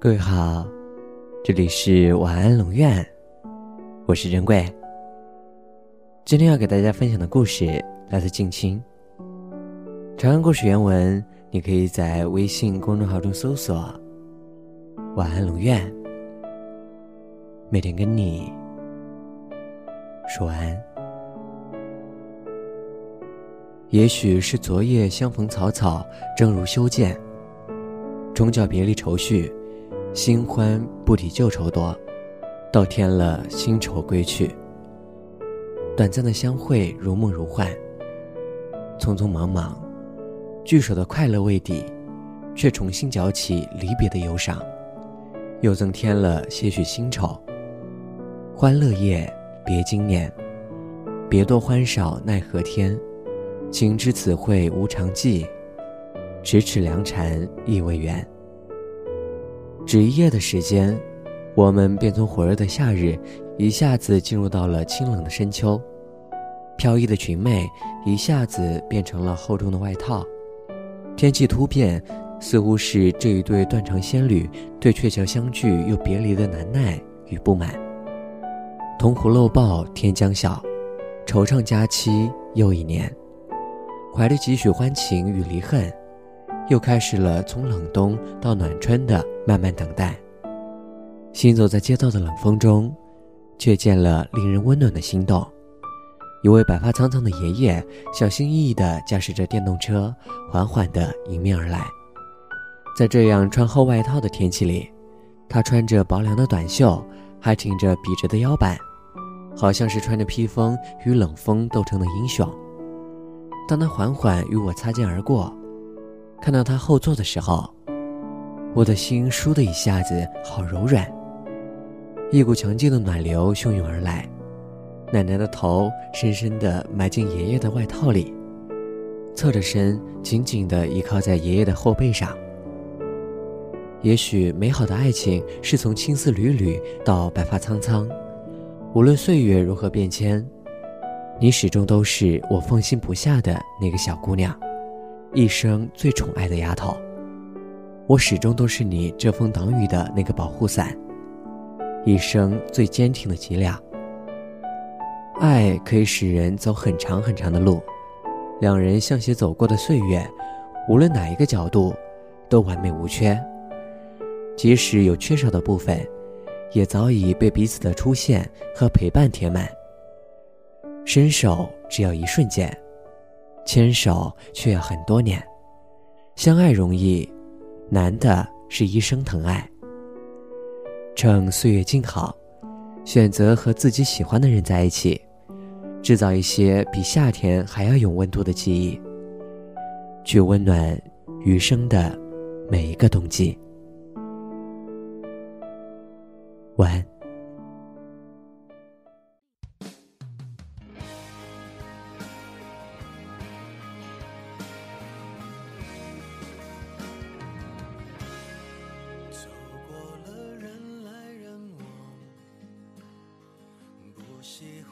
各位好，这里是晚安龙院，我是珍贵。今天要给大家分享的故事来自静清。长安故事原文，你可以在微信公众号中搜索“晚安龙院”，每天跟你说晚安。也许是昨夜相逢草草，正如修建。终教别离愁绪，新欢不抵旧愁多，到添了新愁归去。短暂的相会如梦如幻，匆匆忙忙，聚首的快乐未抵，却重新搅起离别的忧伤，又增添了些许新愁。欢乐夜，别经年，别多欢少奈何天。情知此会无常计，咫尺良辰亦未圆。只一夜的时间，我们便从火热的夏日一下子进入到了清冷的深秋。飘逸的裙袂一下子变成了厚重的外套。天气突变，似乎是这一对断肠仙侣对鹊桥相聚又别离的难耐与不满。铜壶漏报天将晓，惆怅佳期又一年。怀着几许欢情与离恨，又开始了从冷冬到暖春的慢慢等待。行走在街道的冷风中，却见了令人温暖的心动。一位白发苍苍的爷爷，小心翼翼地驾驶着电动车，缓缓地迎面而来。在这样穿厚外套的天气里，他穿着薄凉的短袖，还挺着笔直的腰板，好像是穿着披风与冷风斗争的英雄。当他缓缓与我擦肩而过，看到他后座的时候，我的心倏的一下子好柔软。一股强劲的暖流汹涌而来，奶奶的头深深地埋进爷爷的外套里，侧着身紧紧地依靠在爷爷的后背上。也许美好的爱情是从青丝缕缕到白发苍苍，无论岁月如何变迁。你始终都是我放心不下的那个小姑娘，一生最宠爱的丫头。我始终都是你遮风挡雨的那个保护伞，一生最坚挺的脊梁。爱可以使人走很长很长的路，两人相携走过的岁月，无论哪一个角度，都完美无缺。即使有缺少的部分，也早已被彼此的出现和陪伴填满。伸手只要一瞬间，牵手却要很多年。相爱容易，难的是一生疼爱。趁岁月静好，选择和自己喜欢的人在一起，制造一些比夏天还要有温度的记忆，去温暖余生的每一个冬季。晚安。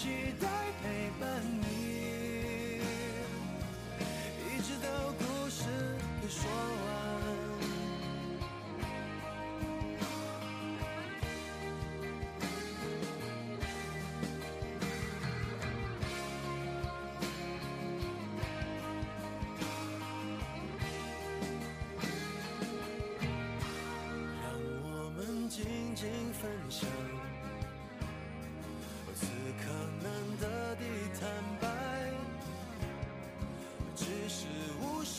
期待陪伴你，一直到故事说完。让我们静静分享。